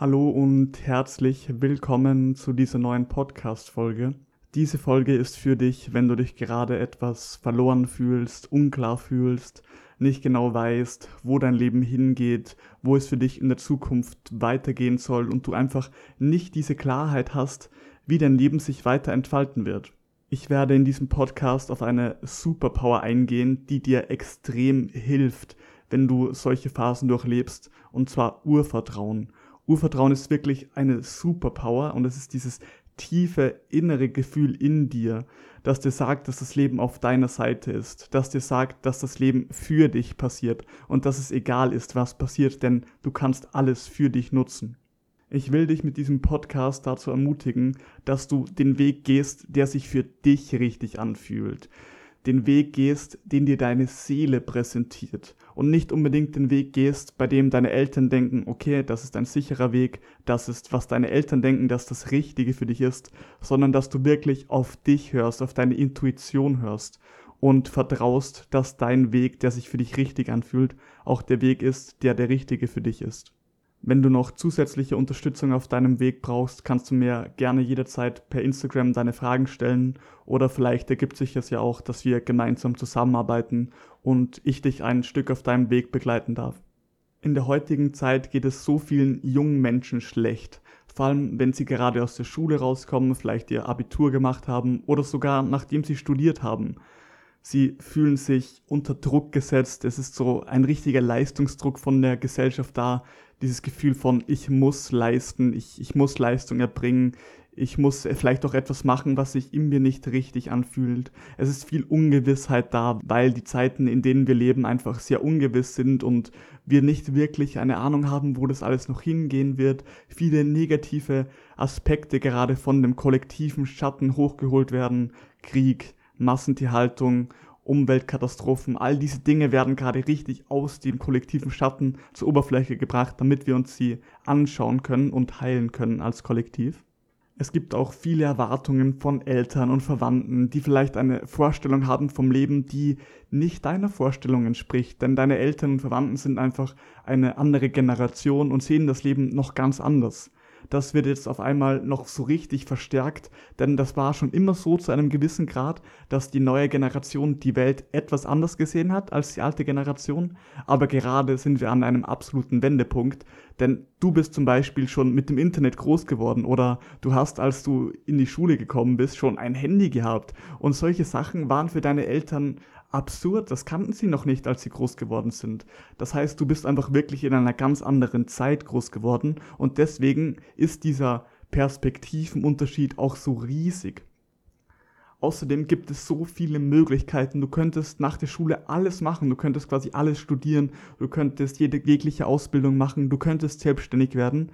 Hallo und herzlich willkommen zu dieser neuen Podcast-Folge. Diese Folge ist für dich, wenn du dich gerade etwas verloren fühlst, unklar fühlst, nicht genau weißt, wo dein Leben hingeht, wo es für dich in der Zukunft weitergehen soll und du einfach nicht diese Klarheit hast, wie dein Leben sich weiter entfalten wird. Ich werde in diesem Podcast auf eine Superpower eingehen, die dir extrem hilft, wenn du solche Phasen durchlebst, und zwar Urvertrauen. Urvertrauen ist wirklich eine Superpower und es ist dieses tiefe innere Gefühl in dir, das dir sagt, dass das Leben auf deiner Seite ist, das dir sagt, dass das Leben für dich passiert und dass es egal ist, was passiert, denn du kannst alles für dich nutzen. Ich will dich mit diesem Podcast dazu ermutigen, dass du den Weg gehst, der sich für dich richtig anfühlt, den Weg gehst, den dir deine Seele präsentiert und nicht unbedingt den Weg gehst, bei dem deine Eltern denken, okay, das ist ein sicherer Weg, das ist, was deine Eltern denken, dass das Richtige für dich ist, sondern dass du wirklich auf dich hörst, auf deine Intuition hörst und vertraust, dass dein Weg, der sich für dich richtig anfühlt, auch der Weg ist, der der richtige für dich ist. Wenn du noch zusätzliche Unterstützung auf deinem Weg brauchst, kannst du mir gerne jederzeit per Instagram deine Fragen stellen oder vielleicht ergibt sich es ja auch, dass wir gemeinsam zusammenarbeiten und ich dich ein Stück auf deinem Weg begleiten darf. In der heutigen Zeit geht es so vielen jungen Menschen schlecht, vor allem wenn sie gerade aus der Schule rauskommen, vielleicht ihr Abitur gemacht haben oder sogar nachdem sie studiert haben. Sie fühlen sich unter Druck gesetzt, es ist so ein richtiger Leistungsdruck von der Gesellschaft da, dieses Gefühl von, ich muss leisten, ich, ich muss Leistung erbringen, ich muss vielleicht auch etwas machen, was sich in mir nicht richtig anfühlt. Es ist viel Ungewissheit da, weil die Zeiten, in denen wir leben, einfach sehr ungewiss sind und wir nicht wirklich eine Ahnung haben, wo das alles noch hingehen wird. Viele negative Aspekte gerade von dem kollektiven Schatten hochgeholt werden. Krieg, Massentierhaltung Umweltkatastrophen, all diese Dinge werden gerade richtig aus dem kollektiven Schatten zur Oberfläche gebracht, damit wir uns sie anschauen können und heilen können als Kollektiv. Es gibt auch viele Erwartungen von Eltern und Verwandten, die vielleicht eine Vorstellung haben vom Leben, die nicht deiner Vorstellung entspricht, denn deine Eltern und Verwandten sind einfach eine andere Generation und sehen das Leben noch ganz anders das wird jetzt auf einmal noch so richtig verstärkt, denn das war schon immer so zu einem gewissen Grad, dass die neue Generation die Welt etwas anders gesehen hat als die alte Generation, aber gerade sind wir an einem absoluten Wendepunkt, denn du bist zum Beispiel schon mit dem Internet groß geworden oder du hast, als du in die Schule gekommen bist, schon ein Handy gehabt. Und solche Sachen waren für deine Eltern absurd, das kannten sie noch nicht, als sie groß geworden sind. Das heißt, du bist einfach wirklich in einer ganz anderen Zeit groß geworden und deswegen ist dieser Perspektivenunterschied auch so riesig. Außerdem gibt es so viele Möglichkeiten. Du könntest nach der Schule alles machen. Du könntest quasi alles studieren. Du könntest jede jegliche Ausbildung machen. Du könntest selbstständig werden.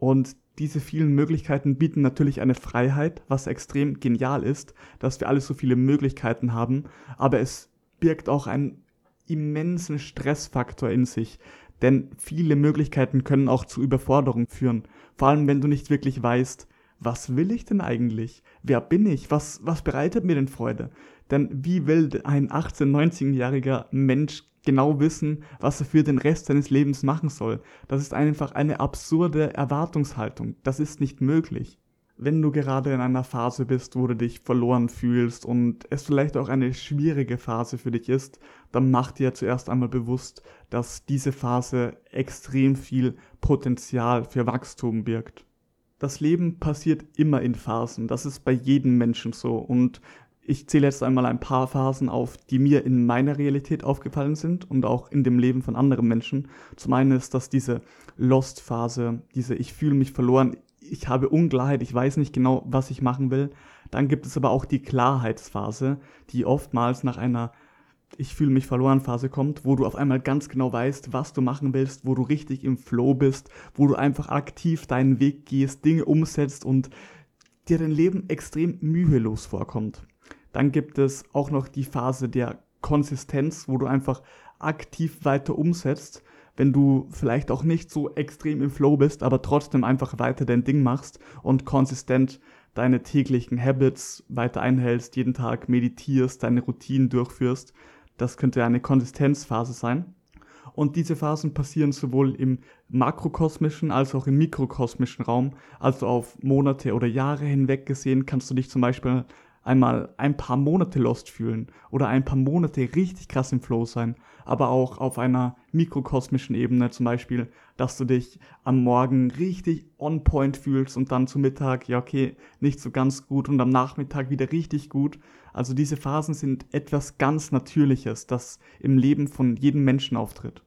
Und diese vielen Möglichkeiten bieten natürlich eine Freiheit, was extrem genial ist, dass wir alle so viele Möglichkeiten haben, aber es birgt auch einen immensen Stressfaktor in sich, denn viele Möglichkeiten können auch zu Überforderung führen, vor allem wenn du nicht wirklich weißt, was will ich denn eigentlich? Wer bin ich? Was, was bereitet mir denn Freude? Denn wie will ein 18-, 19-jähriger Mensch genau wissen, was er für den Rest seines Lebens machen soll? Das ist einfach eine absurde Erwartungshaltung. Das ist nicht möglich. Wenn du gerade in einer Phase bist, wo du dich verloren fühlst und es vielleicht auch eine schwierige Phase für dich ist, dann mach dir zuerst einmal bewusst, dass diese Phase extrem viel Potenzial für Wachstum birgt. Das Leben passiert immer in Phasen. Das ist bei jedem Menschen so. Und ich zähle jetzt einmal ein paar Phasen auf, die mir in meiner Realität aufgefallen sind und auch in dem Leben von anderen Menschen. Zum einen ist das diese Lost-Phase, diese Ich fühle mich verloren, ich habe Unklarheit, ich weiß nicht genau, was ich machen will. Dann gibt es aber auch die Klarheitsphase, die oftmals nach einer ich fühle mich verloren Phase kommt, wo du auf einmal ganz genau weißt, was du machen willst, wo du richtig im Flow bist, wo du einfach aktiv deinen Weg gehst, Dinge umsetzt und dir dein Leben extrem mühelos vorkommt. Dann gibt es auch noch die Phase der Konsistenz, wo du einfach aktiv weiter umsetzt, wenn du vielleicht auch nicht so extrem im Flow bist, aber trotzdem einfach weiter dein Ding machst und konsistent deine täglichen Habits weiter einhältst, jeden Tag meditierst, deine Routinen durchführst. Das könnte eine Konsistenzphase sein. Und diese Phasen passieren sowohl im makrokosmischen als auch im mikrokosmischen Raum. Also auf Monate oder Jahre hinweg gesehen kannst du dich zum Beispiel einmal ein paar Monate lost fühlen oder ein paar Monate richtig krass im Flow sein, aber auch auf einer mikrokosmischen Ebene zum Beispiel, dass du dich am Morgen richtig on point fühlst und dann zu Mittag, ja okay, nicht so ganz gut und am Nachmittag wieder richtig gut. Also diese Phasen sind etwas ganz Natürliches, das im Leben von jedem Menschen auftritt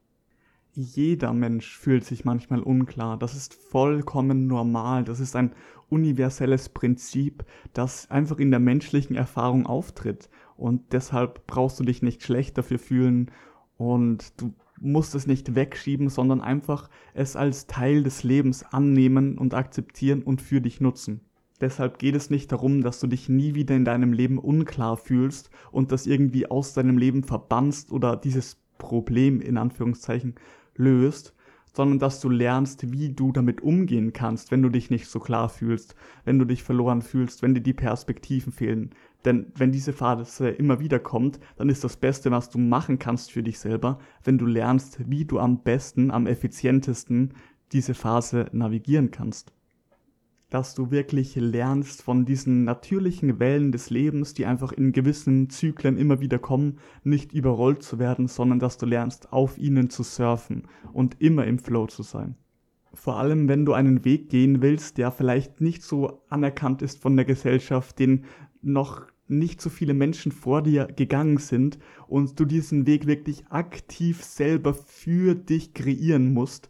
jeder Mensch fühlt sich manchmal unklar. Das ist vollkommen normal. Das ist ein universelles Prinzip, das einfach in der menschlichen Erfahrung auftritt. Und deshalb brauchst du dich nicht schlecht dafür fühlen und du musst es nicht wegschieben, sondern einfach es als Teil des Lebens annehmen und akzeptieren und für dich nutzen. Deshalb geht es nicht darum, dass du dich nie wieder in deinem Leben unklar fühlst und das irgendwie aus deinem Leben verbannst oder dieses Problem in Anführungszeichen löst, sondern dass du lernst, wie du damit umgehen kannst, wenn du dich nicht so klar fühlst, wenn du dich verloren fühlst, wenn dir die Perspektiven fehlen. Denn wenn diese Phase immer wieder kommt, dann ist das Beste, was du machen kannst für dich selber, wenn du lernst, wie du am besten, am effizientesten diese Phase navigieren kannst dass du wirklich lernst von diesen natürlichen Wellen des Lebens, die einfach in gewissen Zyklen immer wieder kommen, nicht überrollt zu werden, sondern dass du lernst, auf ihnen zu surfen und immer im Flow zu sein. Vor allem, wenn du einen Weg gehen willst, der vielleicht nicht so anerkannt ist von der Gesellschaft, den noch nicht so viele Menschen vor dir gegangen sind und du diesen Weg wirklich aktiv selber für dich kreieren musst,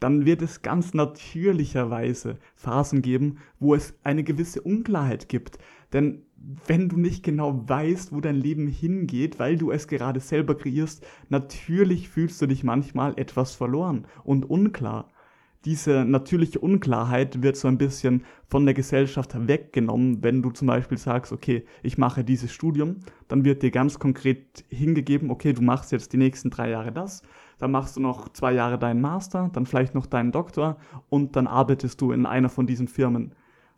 dann wird es ganz natürlicherweise Phasen geben, wo es eine gewisse Unklarheit gibt. Denn wenn du nicht genau weißt, wo dein Leben hingeht, weil du es gerade selber kreierst, natürlich fühlst du dich manchmal etwas verloren und unklar. Diese natürliche Unklarheit wird so ein bisschen von der Gesellschaft weggenommen, wenn du zum Beispiel sagst, okay, ich mache dieses Studium, dann wird dir ganz konkret hingegeben, okay, du machst jetzt die nächsten drei Jahre das, dann machst du noch zwei Jahre deinen Master, dann vielleicht noch deinen Doktor und dann arbeitest du in einer von diesen Firmen.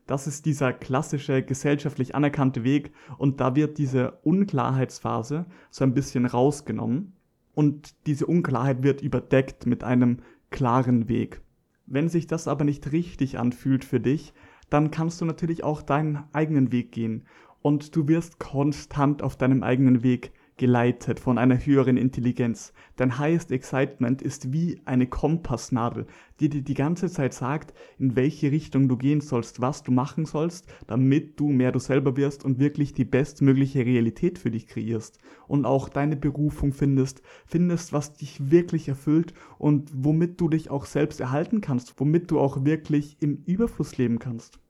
Das ist dieser klassische gesellschaftlich anerkannte Weg und da wird diese Unklarheitsphase so ein bisschen rausgenommen und diese Unklarheit wird überdeckt mit einem klaren Weg. Wenn sich das aber nicht richtig anfühlt für dich, dann kannst du natürlich auch deinen eigenen Weg gehen. Und du wirst konstant auf deinem eigenen Weg geleitet von einer höheren Intelligenz. Dein Highest Excitement ist wie eine Kompassnadel, die dir die ganze Zeit sagt, in welche Richtung du gehen sollst, was du machen sollst, damit du mehr du selber wirst und wirklich die bestmögliche Realität für dich kreierst und auch deine Berufung findest, findest, was dich wirklich erfüllt und womit du dich auch selbst erhalten kannst, womit du auch wirklich im Überfluss leben kannst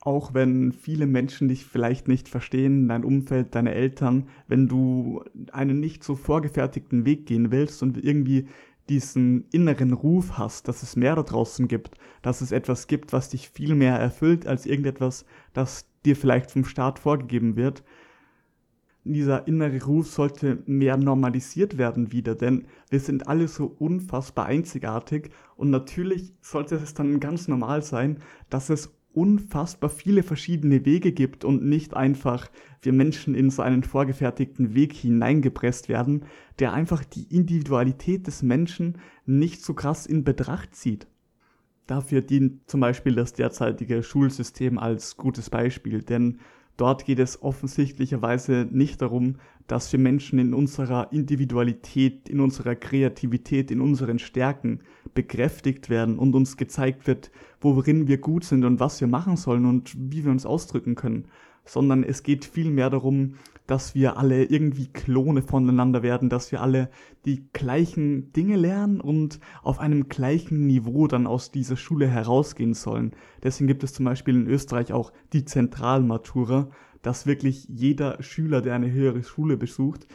auch wenn viele Menschen dich vielleicht nicht verstehen, dein Umfeld, deine Eltern, wenn du einen nicht so vorgefertigten Weg gehen willst und irgendwie diesen inneren Ruf hast, dass es mehr da draußen gibt, dass es etwas gibt, was dich viel mehr erfüllt als irgendetwas, das dir vielleicht vom Staat vorgegeben wird. Dieser innere Ruf sollte mehr normalisiert werden wieder, denn wir sind alle so unfassbar einzigartig und natürlich sollte es dann ganz normal sein, dass es unfassbar viele verschiedene Wege gibt und nicht einfach wir Menschen in so einen vorgefertigten Weg hineingepresst werden, der einfach die Individualität des Menschen nicht so krass in Betracht zieht. Dafür dient zum Beispiel das derzeitige Schulsystem als gutes Beispiel, denn dort geht es offensichtlicherweise nicht darum, dass wir Menschen in unserer Individualität, in unserer Kreativität, in unseren Stärken bekräftigt werden und uns gezeigt wird, worin wir gut sind und was wir machen sollen und wie wir uns ausdrücken können, sondern es geht vielmehr darum, dass wir alle irgendwie Klone voneinander werden, dass wir alle die gleichen Dinge lernen und auf einem gleichen Niveau dann aus dieser Schule herausgehen sollen. Deswegen gibt es zum Beispiel in Österreich auch die Zentralmatura, dass wirklich jeder Schüler, der eine höhere Schule besucht,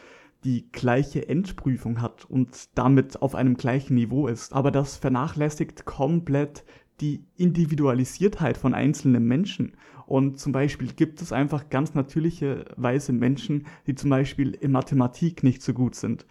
die gleiche Endprüfung hat und damit auf einem gleichen Niveau ist. Aber das vernachlässigt komplett die Individualisiertheit von einzelnen Menschen. Und zum Beispiel gibt es einfach ganz natürlicherweise Menschen, die zum Beispiel in Mathematik nicht so gut sind,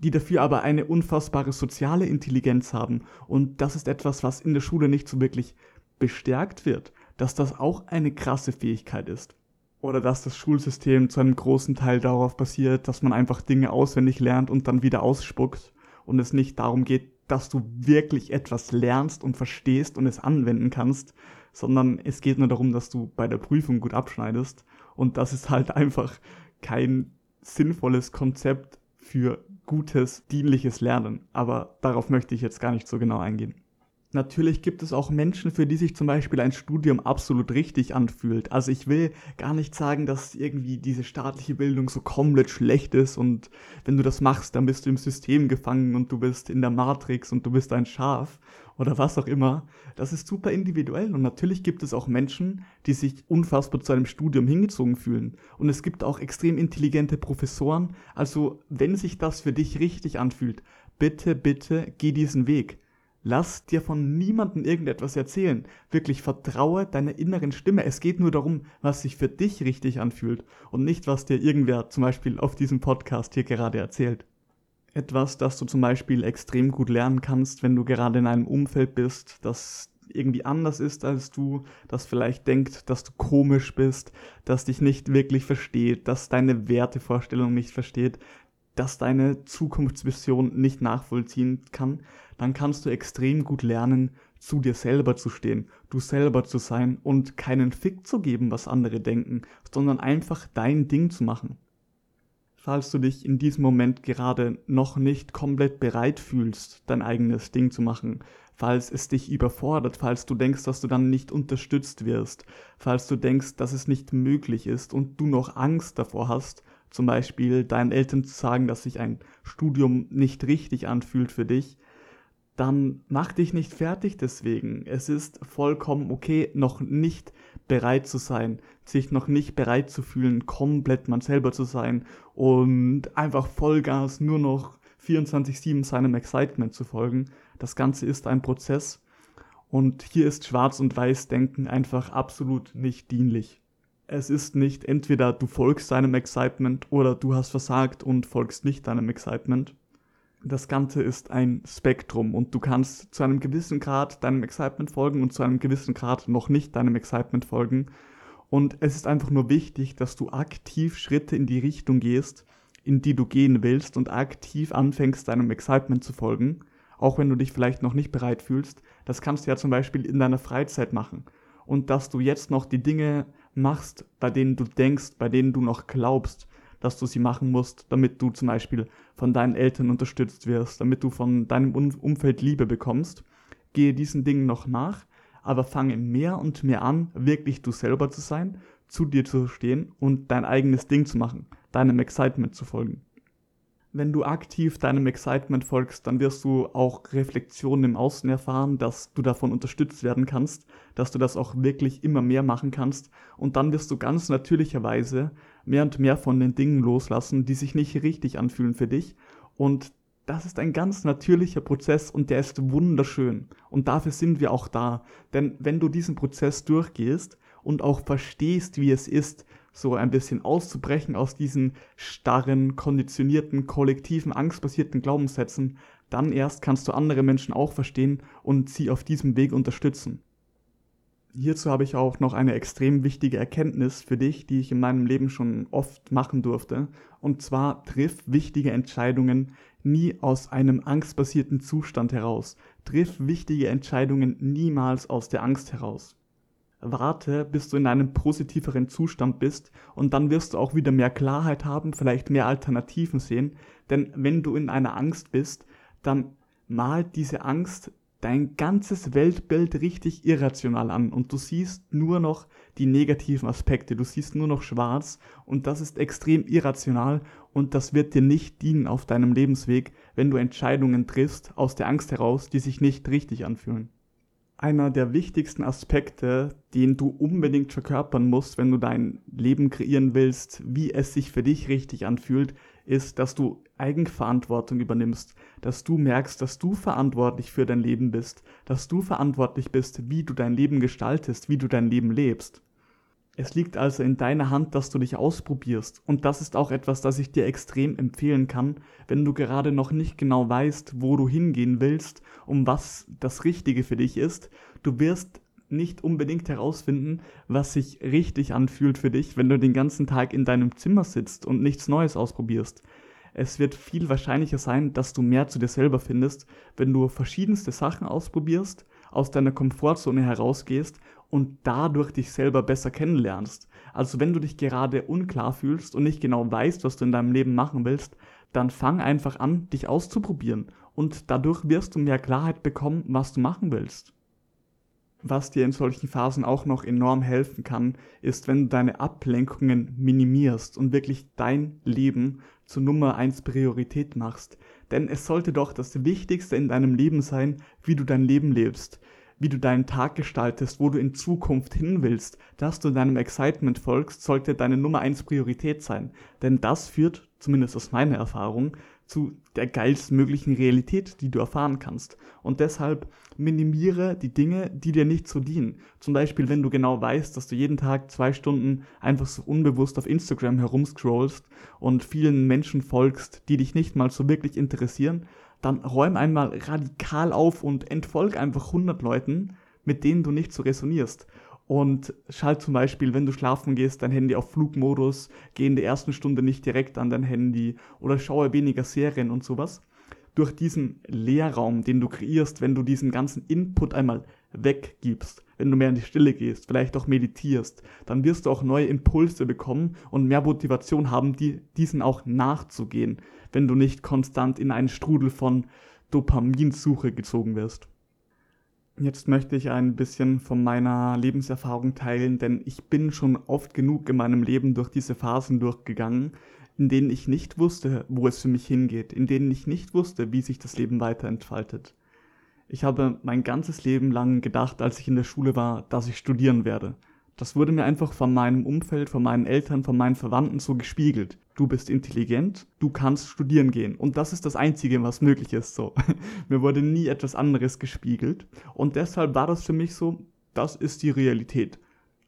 die dafür aber eine unfassbare soziale Intelligenz haben. Und das ist etwas, was in der Schule nicht so wirklich bestärkt wird, dass das auch eine krasse Fähigkeit ist oder dass das Schulsystem zu einem großen Teil darauf basiert, dass man einfach Dinge auswendig lernt und dann wieder ausspuckt und es nicht darum geht, dass du wirklich etwas lernst und verstehst und es anwenden kannst, sondern es geht nur darum, dass du bei der Prüfung gut abschneidest und das ist halt einfach kein sinnvolles Konzept für gutes, dienliches Lernen. Aber darauf möchte ich jetzt gar nicht so genau eingehen. Natürlich gibt es auch Menschen, für die sich zum Beispiel ein Studium absolut richtig anfühlt. Also ich will gar nicht sagen, dass irgendwie diese staatliche Bildung so komplett schlecht ist und wenn du das machst, dann bist du im System gefangen und du bist in der Matrix und du bist ein Schaf oder was auch immer. Das ist super individuell und natürlich gibt es auch Menschen, die sich unfassbar zu einem Studium hingezogen fühlen. Und es gibt auch extrem intelligente Professoren. Also wenn sich das für dich richtig anfühlt, bitte, bitte geh diesen Weg. Lass dir von niemandem irgendetwas erzählen. Wirklich vertraue deiner inneren Stimme. Es geht nur darum, was sich für dich richtig anfühlt und nicht, was dir irgendwer zum Beispiel auf diesem Podcast hier gerade erzählt. Etwas, das du zum Beispiel extrem gut lernen kannst, wenn du gerade in einem Umfeld bist, das irgendwie anders ist als du, das vielleicht denkt, dass du komisch bist, das dich nicht wirklich versteht, das deine Wertevorstellung nicht versteht, das deine Zukunftsvision nicht nachvollziehen kann, dann kannst du extrem gut lernen, zu dir selber zu stehen, du selber zu sein und keinen Fick zu geben, was andere denken, sondern einfach dein Ding zu machen. Falls du dich in diesem Moment gerade noch nicht komplett bereit fühlst, dein eigenes Ding zu machen, falls es dich überfordert, falls du denkst, dass du dann nicht unterstützt wirst, falls du denkst, dass es nicht möglich ist und du noch Angst davor hast, zum Beispiel deinen Eltern zu sagen, dass sich ein Studium nicht richtig anfühlt für dich, dann mach dich nicht fertig deswegen. Es ist vollkommen okay, noch nicht bereit zu sein, sich noch nicht bereit zu fühlen, komplett man selber zu sein und einfach Vollgas nur noch 24-7 seinem Excitement zu folgen. Das Ganze ist ein Prozess und hier ist Schwarz- und Weiß-Denken einfach absolut nicht dienlich es ist nicht entweder du folgst deinem Excitement oder du hast versagt und folgst nicht deinem Excitement. Das Ganze ist ein Spektrum und du kannst zu einem gewissen Grad deinem Excitement folgen und zu einem gewissen Grad noch nicht deinem Excitement folgen. Und es ist einfach nur wichtig, dass du aktiv Schritte in die Richtung gehst, in die du gehen willst und aktiv anfängst, deinem Excitement zu folgen, auch wenn du dich vielleicht noch nicht bereit fühlst. Das kannst du ja zum Beispiel in deiner Freizeit machen. Und dass du jetzt noch die Dinge machst, bei denen du denkst, bei denen du noch glaubst, dass du sie machen musst, damit du zum Beispiel von deinen Eltern unterstützt wirst, damit du von deinem Umfeld Liebe bekommst. Gehe diesen Dingen noch nach, aber fange mehr und mehr an, wirklich du selber zu sein, zu dir zu stehen und dein eigenes Ding zu machen, deinem Excitement zu folgen wenn du aktiv deinem Excitement folgst, dann wirst du auch Reflexionen im Außen erfahren, dass du davon unterstützt werden kannst, dass du das auch wirklich immer mehr machen kannst. Und dann wirst du ganz natürlicherweise mehr und mehr von den Dingen loslassen, die sich nicht richtig anfühlen für dich. Und das ist ein ganz natürlicher Prozess und der ist wunderschön. Und dafür sind wir auch da, denn wenn du diesen Prozess durchgehst und auch verstehst, wie es ist, so ein bisschen auszubrechen aus diesen starren, konditionierten, kollektiven, angstbasierten Glaubenssätzen, dann erst kannst du andere Menschen auch verstehen und sie auf diesem Weg unterstützen. Hierzu habe ich auch noch eine extrem wichtige Erkenntnis für dich, die ich in meinem Leben schon oft machen durfte. Und zwar triff wichtige Entscheidungen nie aus einem angstbasierten Zustand heraus. Triff wichtige Entscheidungen niemals aus der Angst heraus warte, bis du in einem positiveren Zustand bist und dann wirst du auch wieder mehr Klarheit haben, vielleicht mehr Alternativen sehen. Denn wenn du in einer Angst bist, dann malt diese Angst dein ganzes Weltbild richtig irrational an und du siehst nur noch die negativen Aspekte, du siehst nur noch schwarz und das ist extrem irrational und das wird dir nicht dienen auf deinem Lebensweg, wenn du Entscheidungen triffst aus der Angst heraus, die sich nicht richtig anfühlen einer der wichtigsten Aspekte, den du unbedingt verkörpern musst, wenn du dein Leben kreieren willst, wie es sich für dich richtig anfühlt, ist, dass du Eigenverantwortung übernimmst, dass du merkst, dass du verantwortlich für dein Leben bist, dass du verantwortlich bist, wie du dein Leben gestaltest, wie du dein Leben lebst. Es liegt also in deiner Hand, dass du dich ausprobierst. Und das ist auch etwas, das ich dir extrem empfehlen kann, wenn du gerade noch nicht genau weißt, wo du hingehen willst, um was das Richtige für dich ist. Du wirst nicht unbedingt herausfinden, was sich richtig anfühlt für dich, wenn du den ganzen Tag in deinem Zimmer sitzt und nichts Neues ausprobierst. Es wird viel wahrscheinlicher sein, dass du mehr zu dir selber findest, wenn du verschiedenste Sachen ausprobierst, aus deiner Komfortzone herausgehst und dadurch dich selber besser kennenlernst. Also wenn du dich gerade unklar fühlst und nicht genau weißt, was du in deinem Leben machen willst, dann fang einfach an, dich auszuprobieren und dadurch wirst du mehr Klarheit bekommen, was du machen willst. Was dir in solchen Phasen auch noch enorm helfen kann, ist, wenn du deine Ablenkungen minimierst und wirklich dein Leben zur Nummer eins Priorität machst. Denn es sollte doch das Wichtigste in deinem Leben sein, wie du dein Leben lebst, wie du deinen Tag gestaltest, wo du in Zukunft hin willst, dass du deinem Excitement folgst, sollte deine Nummer eins Priorität sein. Denn das führt, zumindest aus meiner Erfahrung, zu der geilsten möglichen Realität, die du erfahren kannst. Und deshalb minimiere die Dinge, die dir nicht so dienen. Zum Beispiel, wenn du genau weißt, dass du jeden Tag zwei Stunden einfach so unbewusst auf Instagram herumscrollst und vielen Menschen folgst, die dich nicht mal so wirklich interessieren, dann räum einmal radikal auf und entfolg einfach 100 Leuten, mit denen du nicht so resonierst und schalt zum Beispiel, wenn du schlafen gehst, dein Handy auf Flugmodus, geh in der ersten Stunde nicht direkt an dein Handy oder schaue weniger Serien und sowas. Durch diesen Leerraum, den du kreierst, wenn du diesen ganzen Input einmal weggibst, wenn du mehr in die Stille gehst, vielleicht auch meditierst, dann wirst du auch neue Impulse bekommen und mehr Motivation haben, die, diesen auch nachzugehen, wenn du nicht konstant in einen Strudel von Dopaminsuche gezogen wirst. Jetzt möchte ich ein bisschen von meiner Lebenserfahrung teilen, denn ich bin schon oft genug in meinem Leben durch diese Phasen durchgegangen, in denen ich nicht wusste, wo es für mich hingeht, in denen ich nicht wusste, wie sich das Leben weiterentfaltet. Ich habe mein ganzes Leben lang gedacht, als ich in der Schule war, dass ich studieren werde. Das wurde mir einfach von meinem Umfeld, von meinen Eltern, von meinen Verwandten so gespiegelt. Du bist intelligent, du kannst studieren gehen. Und das ist das Einzige, was möglich ist, so. mir wurde nie etwas anderes gespiegelt. Und deshalb war das für mich so, das ist die Realität.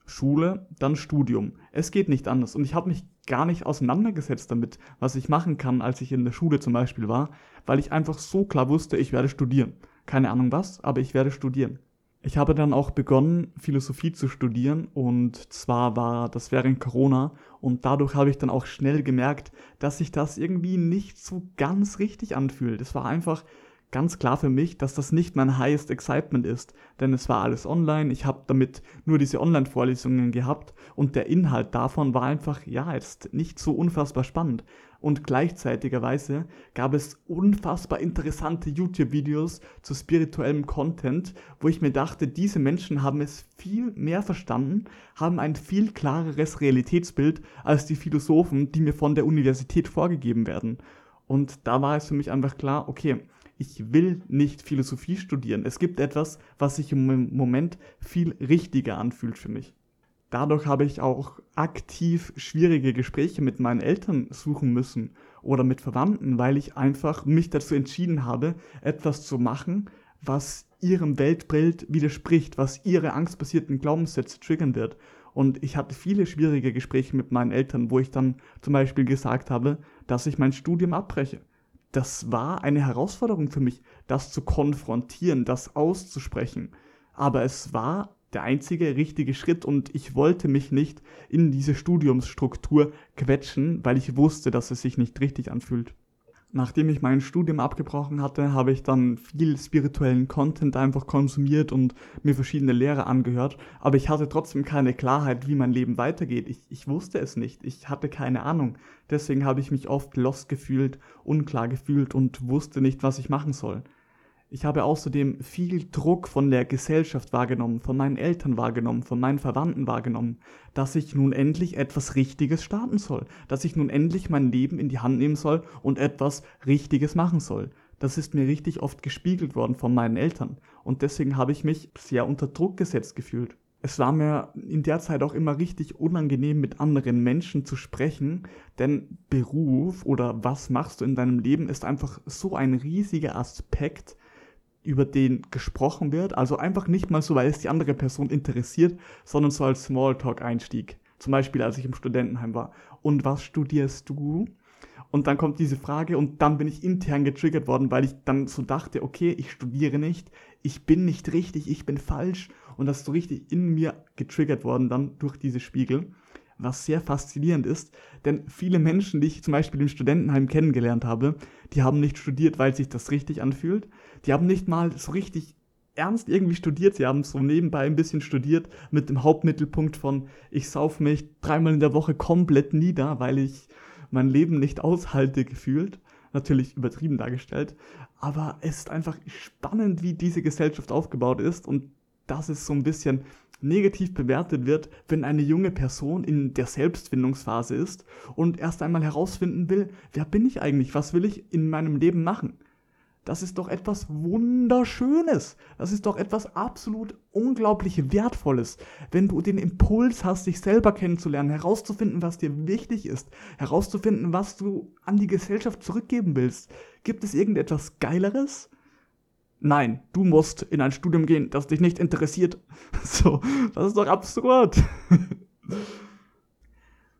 Schule, dann Studium. Es geht nicht anders. Und ich habe mich gar nicht auseinandergesetzt damit, was ich machen kann, als ich in der Schule zum Beispiel war, weil ich einfach so klar wusste, ich werde studieren. Keine Ahnung was, aber ich werde studieren. Ich habe dann auch begonnen, Philosophie zu studieren und zwar war das während Corona und dadurch habe ich dann auch schnell gemerkt, dass sich das irgendwie nicht so ganz richtig anfühlt. Es war einfach ganz klar für mich, dass das nicht mein highest excitement ist, denn es war alles online, ich habe damit nur diese Online-Vorlesungen gehabt und der Inhalt davon war einfach, ja, jetzt nicht so unfassbar spannend und gleichzeitigerweise gab es unfassbar interessante YouTube-Videos zu spirituellem Content, wo ich mir dachte, diese Menschen haben es viel mehr verstanden, haben ein viel klareres Realitätsbild als die Philosophen, die mir von der Universität vorgegeben werden. Und da war es für mich einfach klar, okay, ich will nicht Philosophie studieren. Es gibt etwas, was sich im Moment viel richtiger anfühlt für mich. Dadurch habe ich auch aktiv schwierige Gespräche mit meinen Eltern suchen müssen oder mit Verwandten, weil ich einfach mich dazu entschieden habe, etwas zu machen, was ihrem Weltbild widerspricht, was ihre angstbasierten Glaubenssätze triggern wird. Und ich hatte viele schwierige Gespräche mit meinen Eltern, wo ich dann zum Beispiel gesagt habe, dass ich mein Studium abbreche. Das war eine Herausforderung für mich, das zu konfrontieren, das auszusprechen. Aber es war der einzige richtige Schritt und ich wollte mich nicht in diese Studiumsstruktur quetschen, weil ich wusste, dass es sich nicht richtig anfühlt. Nachdem ich mein Studium abgebrochen hatte, habe ich dann viel spirituellen Content einfach konsumiert und mir verschiedene Lehrer angehört, aber ich hatte trotzdem keine Klarheit, wie mein Leben weitergeht. Ich, ich wusste es nicht, ich hatte keine Ahnung. Deswegen habe ich mich oft lost gefühlt, unklar gefühlt und wusste nicht, was ich machen soll. Ich habe außerdem viel Druck von der Gesellschaft wahrgenommen, von meinen Eltern wahrgenommen, von meinen Verwandten wahrgenommen, dass ich nun endlich etwas Richtiges starten soll, dass ich nun endlich mein Leben in die Hand nehmen soll und etwas Richtiges machen soll. Das ist mir richtig oft gespiegelt worden von meinen Eltern und deswegen habe ich mich sehr unter Druck gesetzt gefühlt. Es war mir in der Zeit auch immer richtig unangenehm, mit anderen Menschen zu sprechen, denn Beruf oder was machst du in deinem Leben ist einfach so ein riesiger Aspekt, über den gesprochen wird. Also einfach nicht mal so, weil es die andere Person interessiert, sondern so als Smalltalk-Einstieg. Zum Beispiel, als ich im Studentenheim war. Und was studierst du? Und dann kommt diese Frage und dann bin ich intern getriggert worden, weil ich dann so dachte, okay, ich studiere nicht, ich bin nicht richtig, ich bin falsch. Und das ist so richtig in mir getriggert worden dann durch diese Spiegel. was sehr faszinierend ist, denn viele Menschen, die ich zum Beispiel im Studentenheim kennengelernt habe, die haben nicht studiert, weil sich das richtig anfühlt, die haben nicht mal so richtig ernst irgendwie studiert, sie haben so nebenbei ein bisschen studiert mit dem Hauptmittelpunkt von, ich sauf mich dreimal in der Woche komplett nieder, weil ich mein Leben nicht aushalte gefühlt. Natürlich übertrieben dargestellt, aber es ist einfach spannend, wie diese Gesellschaft aufgebaut ist und dass es so ein bisschen negativ bewertet wird, wenn eine junge Person in der Selbstfindungsphase ist und erst einmal herausfinden will, wer bin ich eigentlich, was will ich in meinem Leben machen. Das ist doch etwas Wunderschönes. Das ist doch etwas absolut unglaublich Wertvolles. Wenn du den Impuls hast, dich selber kennenzulernen, herauszufinden, was dir wichtig ist, herauszufinden, was du an die Gesellschaft zurückgeben willst. Gibt es irgendetwas Geileres? Nein, du musst in ein Studium gehen, das dich nicht interessiert. So, das ist doch absurd.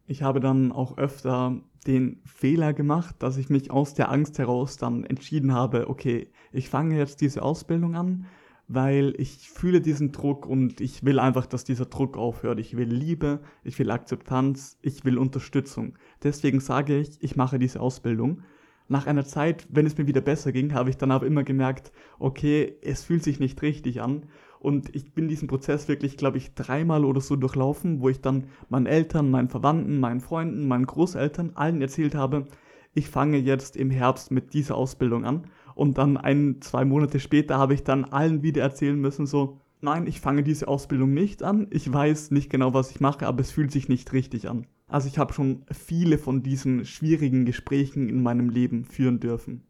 Ich habe dann auch öfter den Fehler gemacht, dass ich mich aus der Angst heraus dann entschieden habe, okay, ich fange jetzt diese Ausbildung an, weil ich fühle diesen Druck und ich will einfach, dass dieser Druck aufhört. Ich will Liebe, ich will Akzeptanz, ich will Unterstützung. Deswegen sage ich, ich mache diese Ausbildung. Nach einer Zeit, wenn es mir wieder besser ging, habe ich dann aber immer gemerkt, okay, es fühlt sich nicht richtig an und ich bin diesen Prozess wirklich, glaube ich, dreimal oder so durchlaufen, wo ich dann meinen Eltern, meinen Verwandten, meinen Freunden, meinen Großeltern, allen erzählt habe, ich fange jetzt im Herbst mit dieser Ausbildung an. Und dann ein, zwei Monate später habe ich dann allen wieder erzählen müssen, so, nein, ich fange diese Ausbildung nicht an. Ich weiß nicht genau, was ich mache, aber es fühlt sich nicht richtig an. Also ich habe schon viele von diesen schwierigen Gesprächen in meinem Leben führen dürfen.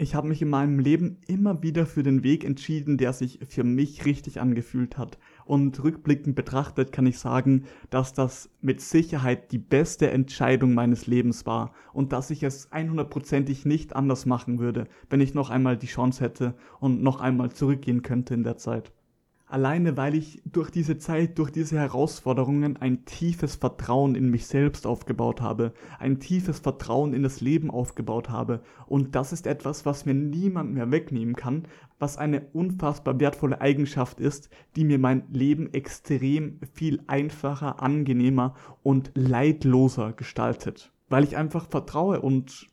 Ich habe mich in meinem Leben immer wieder für den Weg entschieden, der sich für mich richtig angefühlt hat. Und rückblickend betrachtet kann ich sagen, dass das mit Sicherheit die beste Entscheidung meines Lebens war und dass ich es 100%ig nicht anders machen würde, wenn ich noch einmal die Chance hätte und noch einmal zurückgehen könnte in der Zeit alleine weil ich durch diese Zeit, durch diese Herausforderungen ein tiefes Vertrauen in mich selbst aufgebaut habe, ein tiefes Vertrauen in das Leben aufgebaut habe. Und das ist etwas, was mir niemand mehr wegnehmen kann, was eine unfassbar wertvolle Eigenschaft ist, die mir mein Leben extrem viel einfacher, angenehmer und leidloser gestaltet. Weil ich einfach vertraue und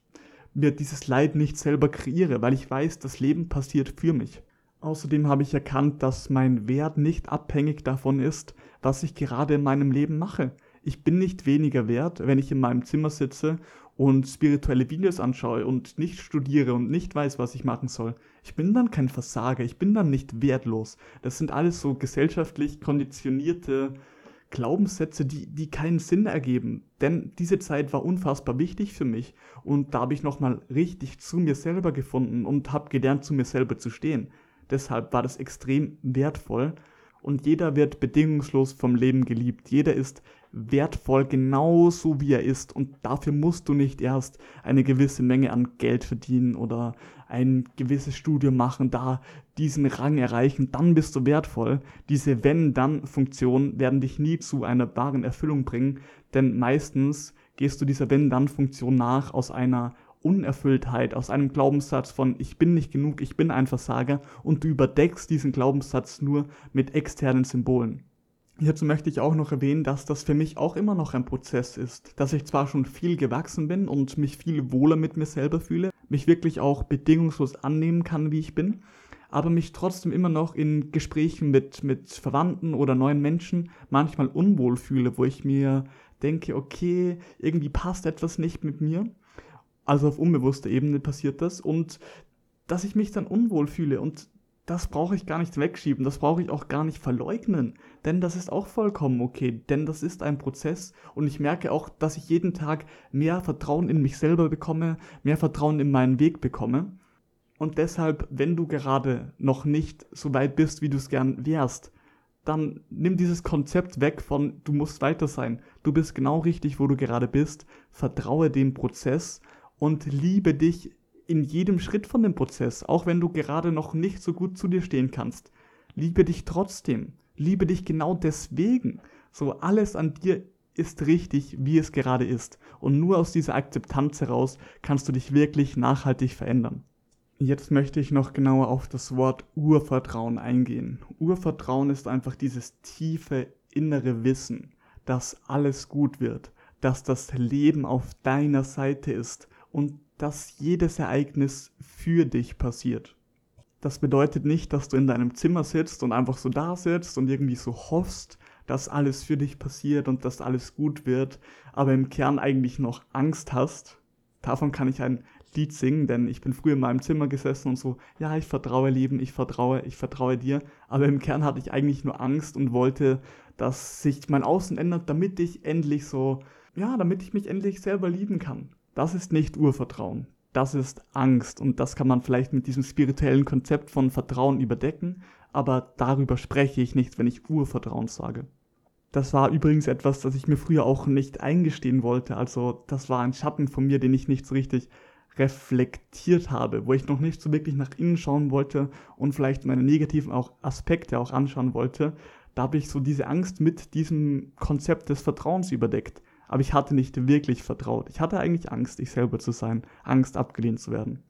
mir dieses Leid nicht selber kreiere, weil ich weiß, das Leben passiert für mich. Außerdem habe ich erkannt, dass mein Wert nicht abhängig davon ist, was ich gerade in meinem Leben mache. Ich bin nicht weniger wert, wenn ich in meinem Zimmer sitze und spirituelle Videos anschaue und nicht studiere und nicht weiß, was ich machen soll. Ich bin dann kein Versager, ich bin dann nicht wertlos. Das sind alles so gesellschaftlich konditionierte Glaubenssätze, die, die keinen Sinn ergeben. Denn diese Zeit war unfassbar wichtig für mich und da habe ich nochmal richtig zu mir selber gefunden und habe gelernt, zu mir selber zu stehen. Deshalb war das extrem wertvoll und jeder wird bedingungslos vom Leben geliebt. Jeder ist wertvoll genauso wie er ist und dafür musst du nicht erst eine gewisse Menge an Geld verdienen oder ein gewisses Studium machen, da diesen Rang erreichen, dann bist du wertvoll. Diese Wenn-Dann-Funktionen werden dich nie zu einer wahren Erfüllung bringen, denn meistens gehst du dieser Wenn-Dann-Funktion nach aus einer Unerfülltheit, aus einem Glaubenssatz von ich bin nicht genug, ich bin ein Versager und du überdeckst diesen Glaubenssatz nur mit externen Symbolen. Hierzu möchte ich auch noch erwähnen, dass das für mich auch immer noch ein Prozess ist, dass ich zwar schon viel gewachsen bin und mich viel wohler mit mir selber fühle, mich wirklich auch bedingungslos annehmen kann, wie ich bin, aber mich trotzdem immer noch in Gesprächen mit, mit Verwandten oder neuen Menschen manchmal unwohl fühle, wo ich mir denke, okay, irgendwie passt etwas nicht mit mir also auf unbewusster Ebene passiert das und dass ich mich dann unwohl fühle und das brauche ich gar nicht wegschieben, das brauche ich auch gar nicht verleugnen, denn das ist auch vollkommen okay, denn das ist ein Prozess und ich merke auch, dass ich jeden Tag mehr Vertrauen in mich selber bekomme, mehr Vertrauen in meinen Weg bekomme. Und deshalb, wenn du gerade noch nicht so weit bist, wie du es gern wärst, dann nimm dieses Konzept weg von du musst weiter sein. Du bist genau richtig, wo du gerade bist. Vertraue dem Prozess und liebe dich in jedem Schritt von dem Prozess, auch wenn du gerade noch nicht so gut zu dir stehen kannst. Liebe dich trotzdem. Liebe dich genau deswegen. So alles an dir ist richtig, wie es gerade ist. Und nur aus dieser Akzeptanz heraus kannst du dich wirklich nachhaltig verändern. Jetzt möchte ich noch genauer auf das Wort Urvertrauen eingehen. Urvertrauen ist einfach dieses tiefe innere Wissen, dass alles gut wird, dass das Leben auf deiner Seite ist und dass jedes Ereignis für dich passiert. Das bedeutet nicht, dass du in deinem Zimmer sitzt und einfach so da sitzt und irgendwie so hoffst, dass alles für dich passiert und dass alles gut wird, aber im Kern eigentlich noch Angst hast. Davon kann ich ein Lied singen, denn ich bin früher in meinem Zimmer gesessen und so, ja, ich vertraue Leben, ich vertraue, ich vertraue dir, aber im Kern hatte ich eigentlich nur Angst und wollte, dass sich mein Außen ändert, damit ich endlich so, ja, damit ich mich endlich selber lieben kann. Das ist nicht Urvertrauen. Das ist Angst und das kann man vielleicht mit diesem spirituellen Konzept von Vertrauen überdecken, aber darüber spreche ich nicht, wenn ich Urvertrauen sage. Das war übrigens etwas, das ich mir früher auch nicht eingestehen wollte. Also das war ein Schatten von mir, den ich nicht so richtig reflektiert habe, wo ich noch nicht so wirklich nach innen schauen wollte und vielleicht meine negativen auch Aspekte auch anschauen wollte. Da habe ich so diese Angst mit diesem Konzept des Vertrauens überdeckt aber ich hatte nicht wirklich vertraut. Ich hatte eigentlich Angst, ich selber zu sein, Angst abgelehnt zu werden.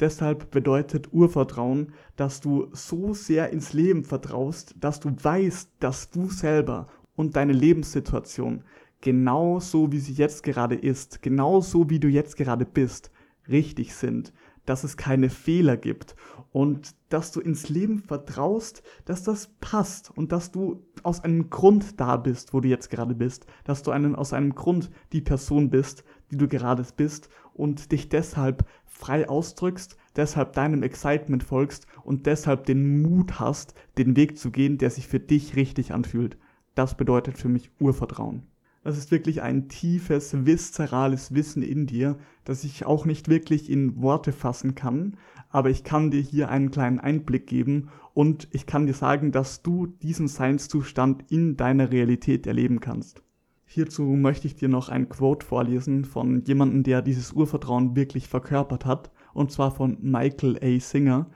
Deshalb bedeutet Urvertrauen, dass du so sehr ins Leben vertraust, dass du weißt, dass du selber und deine Lebenssituation genau so, wie sie jetzt gerade ist, genau so, wie du jetzt gerade bist, richtig sind, dass es keine Fehler gibt und dass du ins Leben vertraust, dass das passt und dass du aus einem Grund da bist, wo du jetzt gerade bist, dass du einen, aus einem Grund die Person bist, die du gerade bist und dich deshalb frei ausdrückst, deshalb deinem Excitement folgst und deshalb den Mut hast, den Weg zu gehen, der sich für dich richtig anfühlt. Das bedeutet für mich Urvertrauen. Das ist wirklich ein tiefes, viszerales Wissen in dir, das ich auch nicht wirklich in Worte fassen kann, aber ich kann dir hier einen kleinen Einblick geben und ich kann dir sagen, dass du diesen Seinszustand in deiner Realität erleben kannst. Hierzu möchte ich dir noch ein Quote vorlesen von jemandem, der dieses Urvertrauen wirklich verkörpert hat, und zwar von Michael A. Singer,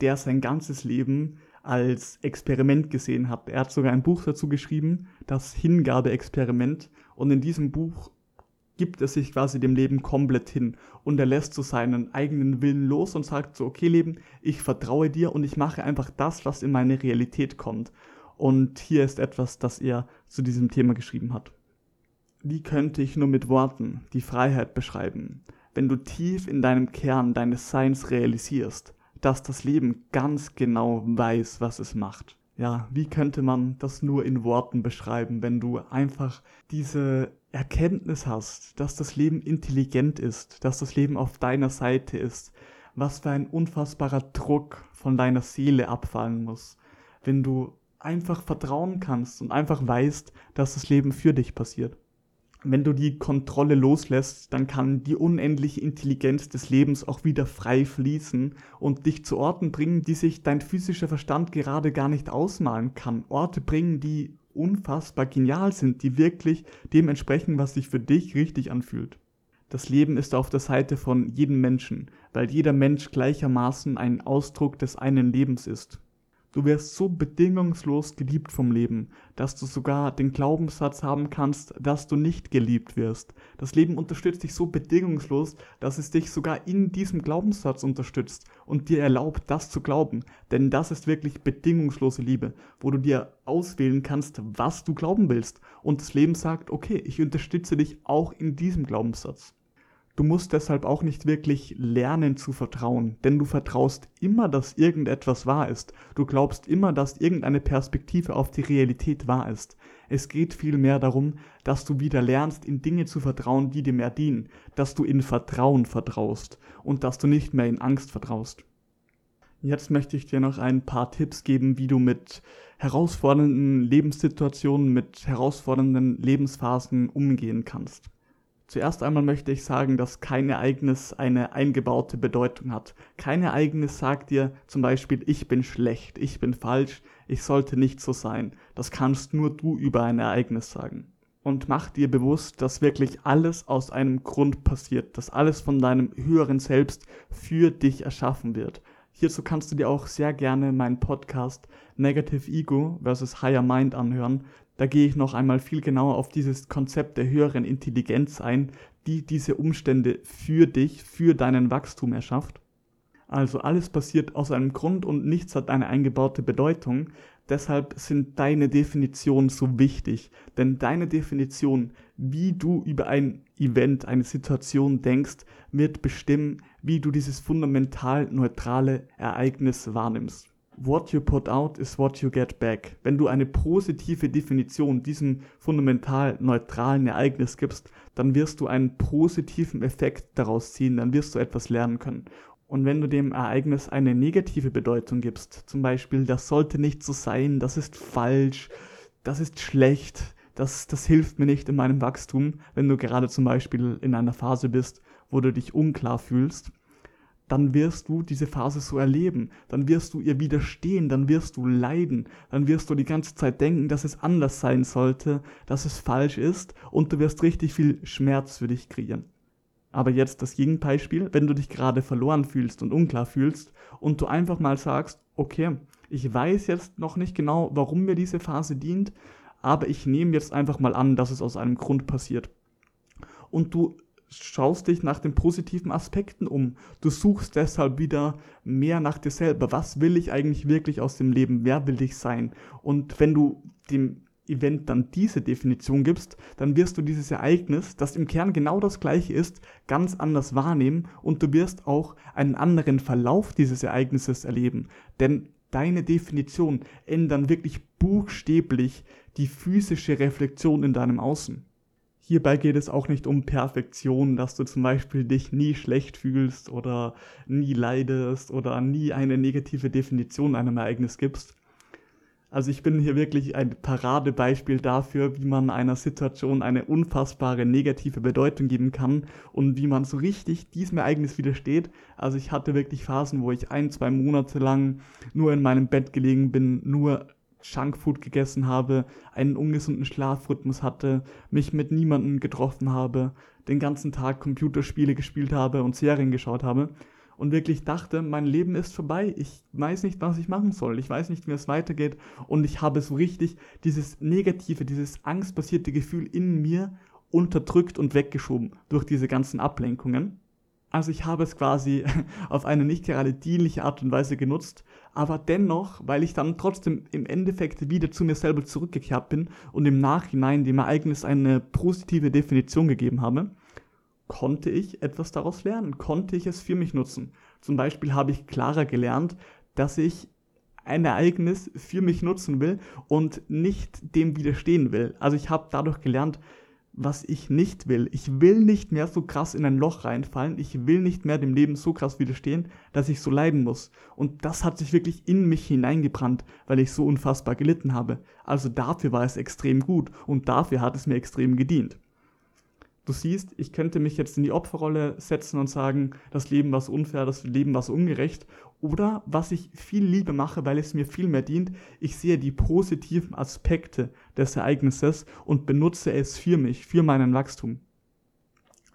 der sein ganzes Leben als Experiment gesehen hat. Er hat sogar ein Buch dazu geschrieben, das Hingabe-Experiment. Und in diesem Buch gibt er sich quasi dem Leben komplett hin und er lässt so seinen eigenen Willen los und sagt so, okay Leben, ich vertraue dir und ich mache einfach das, was in meine Realität kommt. Und hier ist etwas, das er zu diesem Thema geschrieben hat. Wie könnte ich nur mit Worten die Freiheit beschreiben, wenn du tief in deinem Kern deines Seins realisierst, dass das Leben ganz genau weiß, was es macht. Ja, wie könnte man das nur in Worten beschreiben, wenn du einfach diese Erkenntnis hast, dass das Leben intelligent ist, dass das Leben auf deiner Seite ist, was für ein unfassbarer Druck von deiner Seele abfallen muss, wenn du einfach vertrauen kannst und einfach weißt, dass das Leben für dich passiert wenn du die Kontrolle loslässt, dann kann die unendliche Intelligenz des Lebens auch wieder frei fließen und dich zu Orten bringen, die sich dein physischer Verstand gerade gar nicht ausmalen kann. Orte bringen, die unfassbar genial sind, die wirklich dem entsprechen, was sich für dich richtig anfühlt. Das Leben ist auf der Seite von jedem Menschen, weil jeder Mensch gleichermaßen ein Ausdruck des einen Lebens ist. Du wirst so bedingungslos geliebt vom Leben, dass du sogar den Glaubenssatz haben kannst, dass du nicht geliebt wirst. Das Leben unterstützt dich so bedingungslos, dass es dich sogar in diesem Glaubenssatz unterstützt und dir erlaubt, das zu glauben. Denn das ist wirklich bedingungslose Liebe, wo du dir auswählen kannst, was du glauben willst. Und das Leben sagt, okay, ich unterstütze dich auch in diesem Glaubenssatz. Du musst deshalb auch nicht wirklich lernen zu vertrauen, denn du vertraust immer, dass irgendetwas wahr ist. Du glaubst immer, dass irgendeine Perspektive auf die Realität wahr ist. Es geht vielmehr darum, dass du wieder lernst, in Dinge zu vertrauen, die dir mehr dienen, dass du in Vertrauen vertraust und dass du nicht mehr in Angst vertraust. Jetzt möchte ich dir noch ein paar Tipps geben, wie du mit herausfordernden Lebenssituationen, mit herausfordernden Lebensphasen umgehen kannst. Zuerst einmal möchte ich sagen, dass kein Ereignis eine eingebaute Bedeutung hat. Kein Ereignis sagt dir zum Beispiel, ich bin schlecht, ich bin falsch, ich sollte nicht so sein. Das kannst nur du über ein Ereignis sagen. Und mach dir bewusst, dass wirklich alles aus einem Grund passiert, dass alles von deinem höheren Selbst für dich erschaffen wird. Hierzu kannst du dir auch sehr gerne meinen Podcast Negative Ego vs. Higher Mind anhören. Da gehe ich noch einmal viel genauer auf dieses Konzept der höheren Intelligenz ein, die diese Umstände für dich, für deinen Wachstum erschafft. Also alles passiert aus einem Grund und nichts hat eine eingebaute Bedeutung. Deshalb sind deine Definitionen so wichtig, denn deine Definition, wie du über ein Event, eine Situation denkst, wird bestimmen, wie du dieses fundamental neutrale Ereignis wahrnimmst. What you put out is what you get back. Wenn du eine positive Definition diesem fundamental neutralen Ereignis gibst, dann wirst du einen positiven Effekt daraus ziehen, dann wirst du etwas lernen können. Und wenn du dem Ereignis eine negative Bedeutung gibst, zum Beispiel, das sollte nicht so sein, das ist falsch, das ist schlecht, das, das hilft mir nicht in meinem Wachstum, wenn du gerade zum Beispiel in einer Phase bist, wo du dich unklar fühlst, dann wirst du diese Phase so erleben, dann wirst du ihr widerstehen, dann wirst du leiden, dann wirst du die ganze Zeit denken, dass es anders sein sollte, dass es falsch ist und du wirst richtig viel Schmerz für dich kreieren. Aber jetzt das Gegenbeispiel, wenn du dich gerade verloren fühlst und unklar fühlst und du einfach mal sagst, okay, ich weiß jetzt noch nicht genau, warum mir diese Phase dient, aber ich nehme jetzt einfach mal an, dass es aus einem Grund passiert. Und du schaust dich nach den positiven Aspekten um. Du suchst deshalb wieder mehr nach dir selber. Was will ich eigentlich wirklich aus dem Leben? Wer will ich sein? Und wenn du dem Event dann diese Definition gibst, dann wirst du dieses Ereignis, das im Kern genau das gleiche ist, ganz anders wahrnehmen und du wirst auch einen anderen Verlauf dieses Ereignisses erleben. Denn deine Definition ändern wirklich buchstäblich die physische Reflexion in deinem Außen. Hierbei geht es auch nicht um Perfektion, dass du zum Beispiel dich nie schlecht fühlst oder nie leidest oder nie eine negative Definition einem Ereignis gibst, also ich bin hier wirklich ein Paradebeispiel dafür, wie man einer Situation eine unfassbare negative Bedeutung geben kann und wie man so richtig diesem Ereignis widersteht. Also ich hatte wirklich Phasen, wo ich ein, zwei Monate lang nur in meinem Bett gelegen bin, nur Junkfood gegessen habe, einen ungesunden Schlafrhythmus hatte, mich mit niemandem getroffen habe, den ganzen Tag Computerspiele gespielt habe und Serien geschaut habe und wirklich dachte, mein Leben ist vorbei, ich weiß nicht, was ich machen soll, ich weiß nicht, wie es weitergeht. Und ich habe so richtig dieses negative, dieses angstbasierte Gefühl in mir unterdrückt und weggeschoben durch diese ganzen Ablenkungen. Also ich habe es quasi auf eine nicht gerade dienliche Art und Weise genutzt, aber dennoch, weil ich dann trotzdem im Endeffekt wieder zu mir selber zurückgekehrt bin und im Nachhinein dem Ereignis eine positive Definition gegeben habe, konnte ich etwas daraus lernen, konnte ich es für mich nutzen. Zum Beispiel habe ich klarer gelernt, dass ich ein Ereignis für mich nutzen will und nicht dem widerstehen will. Also ich habe dadurch gelernt, was ich nicht will. Ich will nicht mehr so krass in ein Loch reinfallen. Ich will nicht mehr dem Leben so krass widerstehen, dass ich so leiden muss. Und das hat sich wirklich in mich hineingebrannt, weil ich so unfassbar gelitten habe. Also dafür war es extrem gut und dafür hat es mir extrem gedient. Du siehst, ich könnte mich jetzt in die Opferrolle setzen und sagen, das Leben war unfair, das Leben war ungerecht. Oder was ich viel lieber mache, weil es mir viel mehr dient, ich sehe die positiven Aspekte des Ereignisses und benutze es für mich, für meinen Wachstum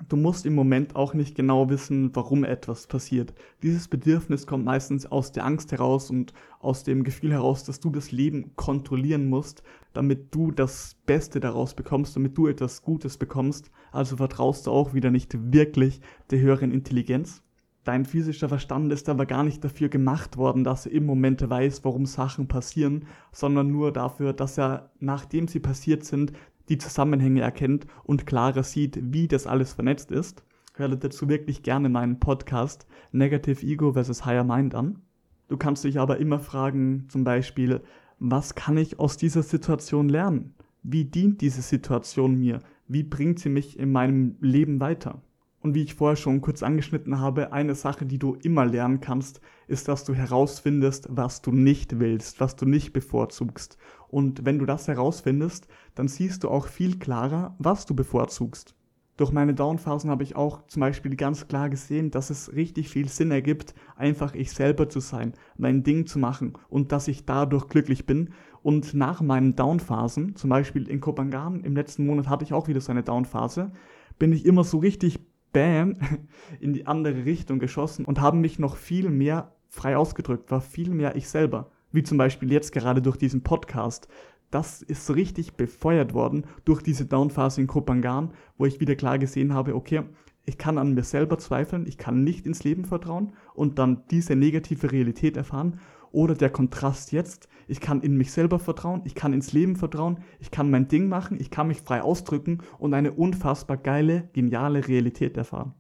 du musst im Moment auch nicht genau wissen, warum etwas passiert. Dieses Bedürfnis kommt meistens aus der Angst heraus und aus dem Gefühl heraus, dass du das Leben kontrollieren musst, damit du das Beste daraus bekommst, damit du etwas Gutes bekommst. Also vertraust du auch wieder nicht wirklich der höheren Intelligenz. Dein physischer Verstand ist aber gar nicht dafür gemacht worden, dass er im Moment weiß, warum Sachen passieren, sondern nur dafür, dass er, nachdem sie passiert sind, die Zusammenhänge erkennt und klarer sieht, wie das alles vernetzt ist. Hör dazu wirklich gerne meinen Podcast Negative Ego vs. Higher Mind an. Du kannst dich aber immer fragen, zum Beispiel, was kann ich aus dieser Situation lernen? Wie dient diese Situation mir? Wie bringt sie mich in meinem Leben weiter? Und wie ich vorher schon kurz angeschnitten habe, eine Sache, die du immer lernen kannst, ist, dass du herausfindest, was du nicht willst, was du nicht bevorzugst. Und wenn du das herausfindest, dann siehst du auch viel klarer, was du bevorzugst. Durch meine Downphasen habe ich auch zum Beispiel ganz klar gesehen, dass es richtig viel Sinn ergibt, einfach ich selber zu sein, mein Ding zu machen und dass ich dadurch glücklich bin. Und nach meinen Downphasen, zum Beispiel in Kopangan, im letzten Monat hatte ich auch wieder so eine Downphase, bin ich immer so richtig bam, in die andere Richtung geschossen und haben mich noch viel mehr frei ausgedrückt, war viel mehr ich selber. Wie zum Beispiel jetzt gerade durch diesen Podcast. Das ist richtig befeuert worden durch diese Downphase in Kopangan, wo ich wieder klar gesehen habe, okay, ich kann an mir selber zweifeln, ich kann nicht ins Leben vertrauen und dann diese negative Realität erfahren oder der Kontrast jetzt, ich kann in mich selber vertrauen, ich kann ins Leben vertrauen, ich kann mein Ding machen, ich kann mich frei ausdrücken und eine unfassbar geile, geniale Realität erfahren.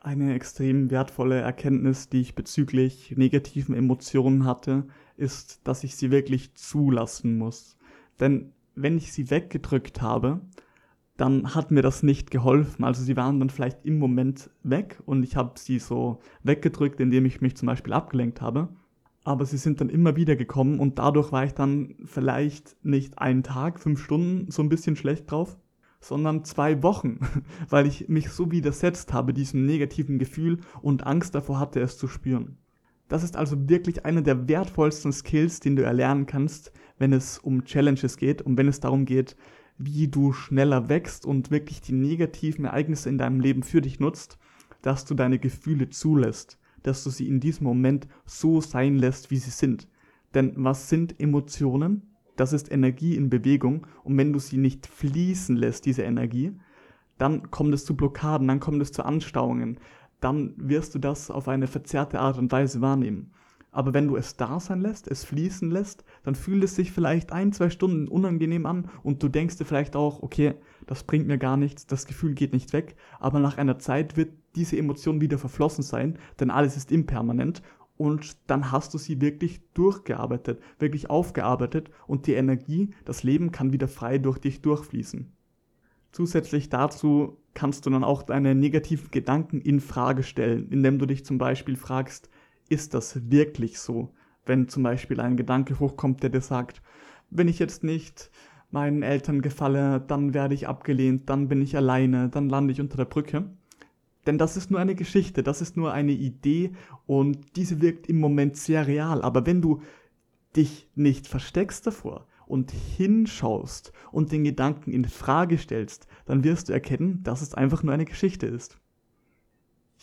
Eine extrem wertvolle Erkenntnis, die ich bezüglich negativen Emotionen hatte, ist, dass ich sie wirklich zulassen muss. Denn wenn ich sie weggedrückt habe, dann hat mir das nicht geholfen. Also sie waren dann vielleicht im Moment weg und ich habe sie so weggedrückt, indem ich mich zum Beispiel abgelenkt habe. Aber sie sind dann immer wieder gekommen und dadurch war ich dann vielleicht nicht einen Tag, fünf Stunden so ein bisschen schlecht drauf, sondern zwei Wochen, weil ich mich so widersetzt habe diesem negativen Gefühl und Angst davor hatte, es zu spüren. Das ist also wirklich einer der wertvollsten Skills, den du erlernen kannst, wenn es um Challenges geht und wenn es darum geht, wie du schneller wächst und wirklich die negativen Ereignisse in deinem Leben für dich nutzt, dass du deine Gefühle zulässt, dass du sie in diesem Moment so sein lässt, wie sie sind. Denn was sind Emotionen? Das ist Energie in Bewegung und wenn du sie nicht fließen lässt, diese Energie, dann kommt es zu Blockaden, dann kommt es zu Anstauungen, dann wirst du das auf eine verzerrte Art und Weise wahrnehmen. Aber wenn du es da sein lässt, es fließen lässt, dann fühlt es sich vielleicht ein, zwei Stunden unangenehm an und du denkst dir vielleicht auch, okay, das bringt mir gar nichts, das Gefühl geht nicht weg, aber nach einer Zeit wird diese Emotion wieder verflossen sein, denn alles ist impermanent und dann hast du sie wirklich durchgearbeitet, wirklich aufgearbeitet und die Energie, das Leben kann wieder frei durch dich durchfließen. Zusätzlich dazu kannst du dann auch deine negativen Gedanken in Frage stellen, indem du dich zum Beispiel fragst, ist das wirklich so? Wenn zum Beispiel ein Gedanke hochkommt, der dir sagt, wenn ich jetzt nicht meinen Eltern gefalle, dann werde ich abgelehnt, dann bin ich alleine, dann lande ich unter der Brücke. Denn das ist nur eine Geschichte, das ist nur eine Idee und diese wirkt im Moment sehr real. Aber wenn du dich nicht versteckst davor und hinschaust und den Gedanken in Frage stellst, dann wirst du erkennen, dass es einfach nur eine Geschichte ist.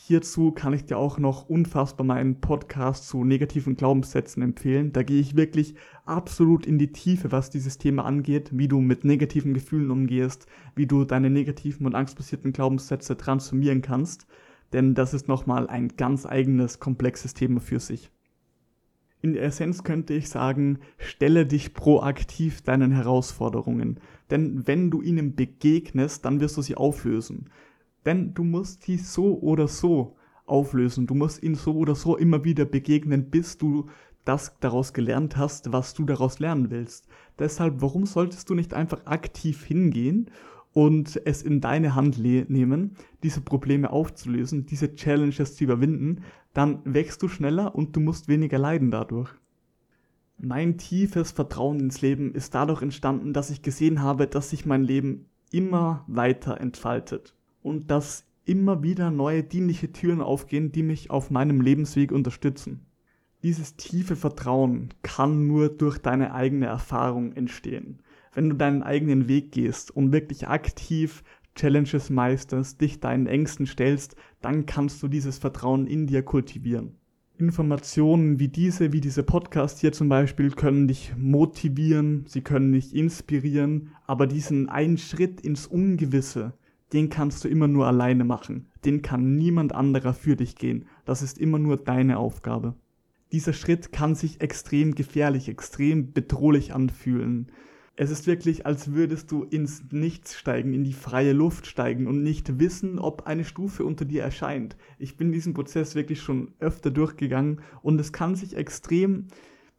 Hierzu kann ich dir auch noch unfassbar meinen Podcast zu negativen Glaubenssätzen empfehlen. Da gehe ich wirklich absolut in die Tiefe, was dieses Thema angeht, wie du mit negativen Gefühlen umgehst, wie du deine negativen und angstbasierten Glaubenssätze transformieren kannst. Denn das ist nochmal ein ganz eigenes, komplexes Thema für sich. In der Essenz könnte ich sagen, stelle dich proaktiv deinen Herausforderungen. Denn wenn du ihnen begegnest, dann wirst du sie auflösen. Denn du musst die so oder so auflösen. Du musst ihnen so oder so immer wieder begegnen, bis du das daraus gelernt hast, was du daraus lernen willst. Deshalb, warum solltest du nicht einfach aktiv hingehen und es in deine Hand nehmen, diese Probleme aufzulösen, diese Challenges zu überwinden, dann wächst du schneller und du musst weniger leiden dadurch. Mein tiefes Vertrauen ins Leben ist dadurch entstanden, dass ich gesehen habe, dass sich mein Leben immer weiter entfaltet und dass immer wieder neue dienliche Türen aufgehen, die mich auf meinem Lebensweg unterstützen. Dieses tiefe Vertrauen kann nur durch deine eigene Erfahrung entstehen. Wenn du deinen eigenen Weg gehst und wirklich aktiv Challenges meisterst, dich deinen Ängsten stellst, dann kannst du dieses Vertrauen in dir kultivieren. Informationen wie diese, wie diese Podcast hier zum Beispiel, können dich motivieren, sie können dich inspirieren, aber diesen einen Schritt ins Ungewisse, den kannst du immer nur alleine machen. Den kann niemand anderer für dich gehen. Das ist immer nur deine Aufgabe. Dieser Schritt kann sich extrem gefährlich, extrem bedrohlich anfühlen. Es ist wirklich, als würdest du ins Nichts steigen, in die freie Luft steigen und nicht wissen, ob eine Stufe unter dir erscheint. Ich bin diesen Prozess wirklich schon öfter durchgegangen und es kann sich extrem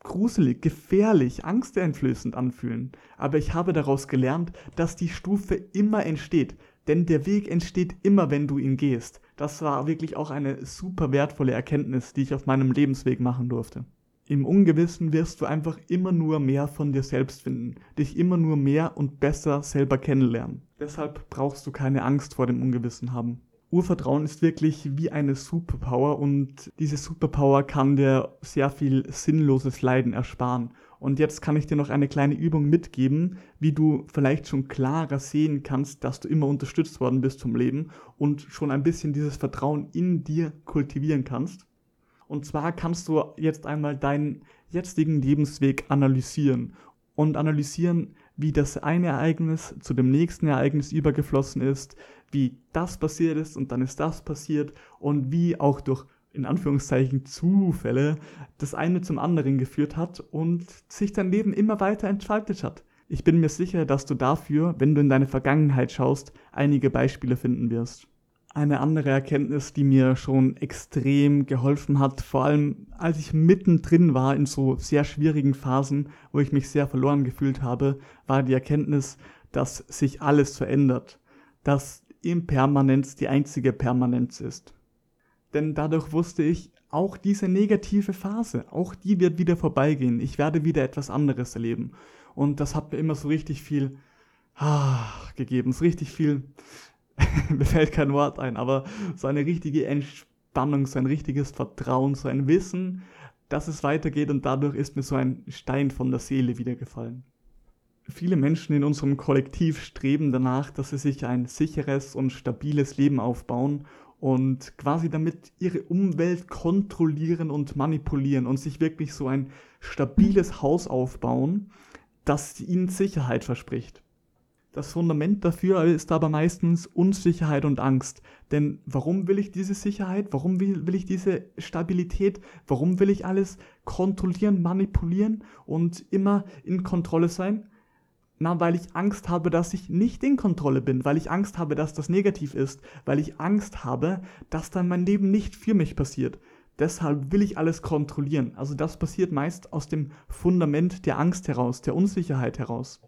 gruselig, gefährlich, angsteinflößend anfühlen. Aber ich habe daraus gelernt, dass die Stufe immer entsteht, denn der Weg entsteht immer, wenn du ihn gehst. Das war wirklich auch eine super wertvolle Erkenntnis, die ich auf meinem Lebensweg machen durfte. Im Ungewissen wirst du einfach immer nur mehr von dir selbst finden, dich immer nur mehr und besser selber kennenlernen. Deshalb brauchst du keine Angst vor dem Ungewissen haben. Urvertrauen ist wirklich wie eine Superpower und diese Superpower kann dir sehr viel sinnloses Leiden ersparen und jetzt kann ich dir noch eine kleine Übung mitgeben, wie du vielleicht schon klarer sehen kannst, dass du immer unterstützt worden bist vom Leben und schon ein bisschen dieses Vertrauen in dir kultivieren kannst. Und zwar kannst du jetzt einmal deinen jetzigen Lebensweg analysieren und analysieren, wie das eine Ereignis zu dem nächsten Ereignis übergeflossen ist, wie das passiert ist und dann ist das passiert und wie auch durch in Anführungszeichen Zufälle das eine zum anderen geführt hat und sich dein Leben immer weiter entfaltet hat. Ich bin mir sicher, dass du dafür, wenn du in deine Vergangenheit schaust, einige Beispiele finden wirst. Eine andere Erkenntnis, die mir schon extrem geholfen hat, vor allem als ich mittendrin war in so sehr schwierigen Phasen, wo ich mich sehr verloren gefühlt habe, war die Erkenntnis, dass sich alles verändert, dass Impermanenz die einzige Permanenz ist. Denn dadurch wusste ich, auch diese negative Phase, auch die wird wieder vorbeigehen. Ich werde wieder etwas anderes erleben. Und das hat mir immer so richtig viel ah, gegeben, so richtig viel, mir fällt kein Wort ein, aber so eine richtige Entspannung, so ein richtiges Vertrauen, so ein Wissen, dass es weitergeht und dadurch ist mir so ein Stein von der Seele wieder gefallen. Viele Menschen in unserem Kollektiv streben danach, dass sie sich ein sicheres und stabiles Leben aufbauen und quasi damit ihre Umwelt kontrollieren und manipulieren und sich wirklich so ein stabiles Haus aufbauen, das ihnen Sicherheit verspricht. Das Fundament dafür ist aber meistens Unsicherheit und Angst. Denn warum will ich diese Sicherheit? Warum will, will, ich diese Stabilität? Warum will ich alles kontrollieren, manipulieren und immer in Kontrolle sein? Na, weil ich Angst habe, dass ich nicht in Kontrolle bin, weil ich Angst habe, dass das negativ ist, weil ich Angst habe, dass dann mein Leben nicht für mich passiert. Deshalb will ich alles kontrollieren. Also das passiert meist aus dem Fundament der Angst heraus, der Unsicherheit heraus.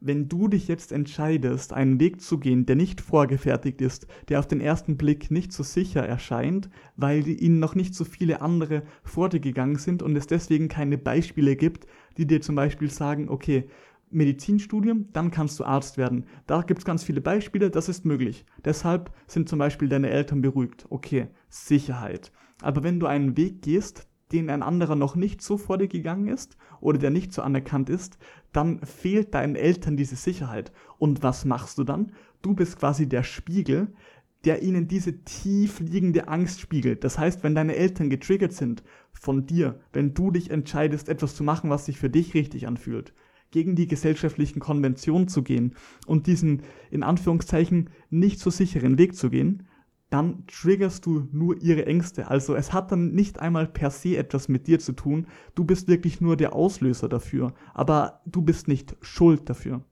Wenn du dich jetzt entscheidest, einen Weg zu gehen, der nicht vorgefertigt ist, der auf den ersten Blick nicht so sicher erscheint, weil ihnen noch nicht so viele andere vor dir gegangen sind und es deswegen keine Beispiele gibt, die dir zum Beispiel sagen, okay, Medizinstudium, dann kannst du Arzt werden. Da gibt es ganz viele Beispiele, das ist möglich. Deshalb sind zum Beispiel deine Eltern beruhigt. Okay, Sicherheit. Aber wenn du einen Weg gehst, den ein anderer noch nicht so vor dir gegangen ist oder der nicht so anerkannt ist, dann fehlt deinen Eltern diese Sicherheit. Und was machst du dann? Du bist quasi der Spiegel, der ihnen diese tief liegende Angst spiegelt. Das heißt, wenn deine Eltern getriggert sind von dir, wenn du dich entscheidest, etwas zu machen, was sich für dich richtig anfühlt, gegen die gesellschaftlichen Konventionen zu gehen und diesen in Anführungszeichen nicht so sicheren Weg zu gehen, dann triggerst du nur ihre Ängste. Also es hat dann nicht einmal per se etwas mit dir zu tun. Du bist wirklich nur der Auslöser dafür, aber du bist nicht schuld dafür.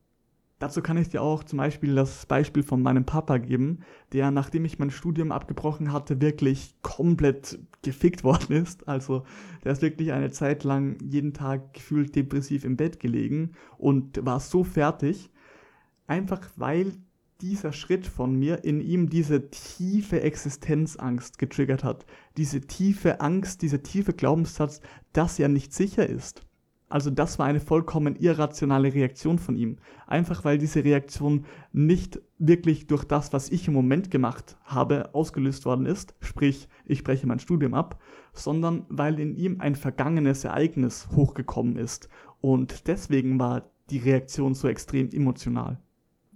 Dazu kann ich dir auch zum Beispiel das Beispiel von meinem Papa geben, der, nachdem ich mein Studium abgebrochen hatte, wirklich komplett gefickt worden ist. Also der ist wirklich eine Zeit lang jeden Tag gefühlt depressiv im Bett gelegen und war so fertig, einfach weil dieser Schritt von mir in ihm diese tiefe Existenzangst getriggert hat. Diese tiefe Angst, dieser tiefe Glaubenssatz, dass er nicht sicher ist. Also das war eine vollkommen irrationale Reaktion von ihm. Einfach weil diese Reaktion nicht wirklich durch das, was ich im Moment gemacht habe, ausgelöst worden ist, sprich ich breche mein Studium ab, sondern weil in ihm ein vergangenes Ereignis hochgekommen ist. Und deswegen war die Reaktion so extrem emotional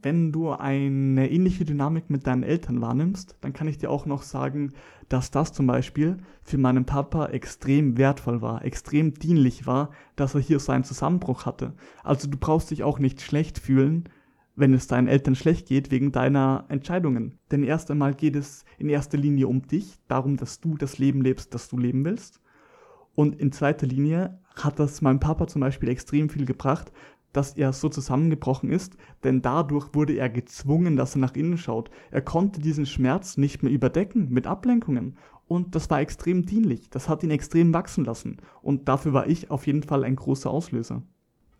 wenn du eine ähnliche Dynamik mit deinen Eltern wahrnimmst, dann kann ich dir auch noch sagen, dass das zum Beispiel für meinen Papa extrem wertvoll war, extrem dienlich war, dass er hier seinen Zusammenbruch hatte. Also du brauchst dich auch nicht schlecht fühlen, wenn es deinen Eltern schlecht geht wegen deiner Entscheidungen. Denn erst einmal geht es in erster Linie um dich, darum, dass du das Leben lebst, das du leben willst. Und in zweiter Linie hat das meinem Papa zum Beispiel extrem viel gebracht, dass er so zusammengebrochen ist, denn dadurch wurde er gezwungen, dass er nach innen schaut. Er konnte diesen Schmerz nicht mehr überdecken mit Ablenkungen. Und das war extrem dienlich. Das hat ihn extrem wachsen lassen. Und dafür war ich auf jeden Fall ein großer Auslöser.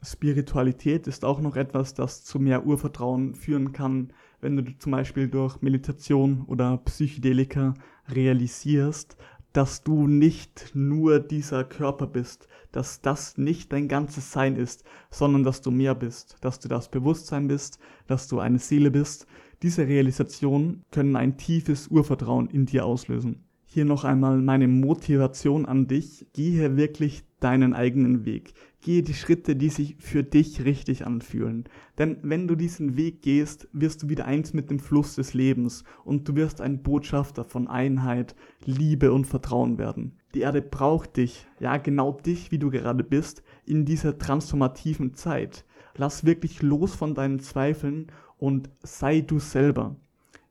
Spiritualität ist auch noch etwas, das zu mehr Urvertrauen führen kann, wenn du zum Beispiel durch Meditation oder Psychedelika realisierst, dass du nicht nur dieser Körper bist, dass das nicht dein ganzes Sein ist, sondern dass du mehr bist, dass du das Bewusstsein bist, dass du eine Seele bist. Diese Realisationen können ein tiefes Urvertrauen in dir auslösen. Hier noch einmal meine Motivation an dich. Gehe wirklich deinen eigenen Weg. Gehe die Schritte, die sich für dich richtig anfühlen. Denn wenn du diesen Weg gehst, wirst du wieder eins mit dem Fluss des Lebens und du wirst ein Botschafter von Einheit, Liebe und Vertrauen werden. Die Erde braucht dich, ja genau dich, wie du gerade bist, in dieser transformativen Zeit. Lass wirklich los von deinen Zweifeln und sei du selber.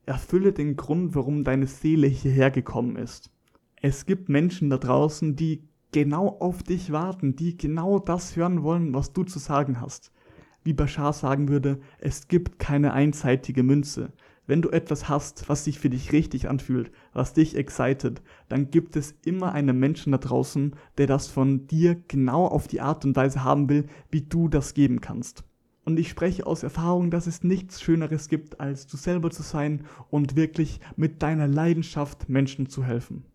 Erfülle den Grund, warum deine Seele hierher gekommen ist. Es gibt Menschen da draußen, die genau auf dich warten, die genau das hören wollen, was du zu sagen hast. Wie Bashar sagen würde, es gibt keine einseitige Münze. Wenn du etwas hast, was sich für dich richtig anfühlt, was dich excited, dann gibt es immer einen Menschen da draußen, der das von dir genau auf die Art und Weise haben will, wie du das geben kannst. Und ich spreche aus Erfahrung, dass es nichts Schöneres gibt, als du selber zu sein und wirklich mit deiner Leidenschaft Menschen zu helfen.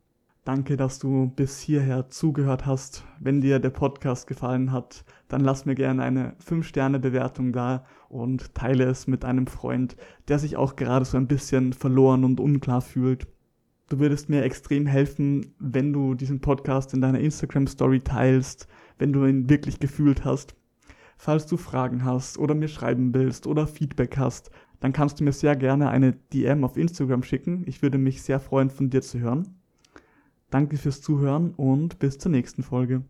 Danke, dass du bis hierher zugehört hast. Wenn dir der Podcast gefallen hat, dann lass mir gerne eine 5-Sterne-Bewertung da und teile es mit einem Freund, der sich auch gerade so ein bisschen verloren und unklar fühlt. Du würdest mir extrem helfen, wenn du diesen Podcast in deiner Instagram-Story teilst, wenn du ihn wirklich gefühlt hast. Falls du Fragen hast oder mir schreiben willst oder Feedback hast, dann kannst du mir sehr gerne eine DM auf Instagram schicken. Ich würde mich sehr freuen, von dir zu hören. Danke fürs Zuhören und bis zur nächsten Folge.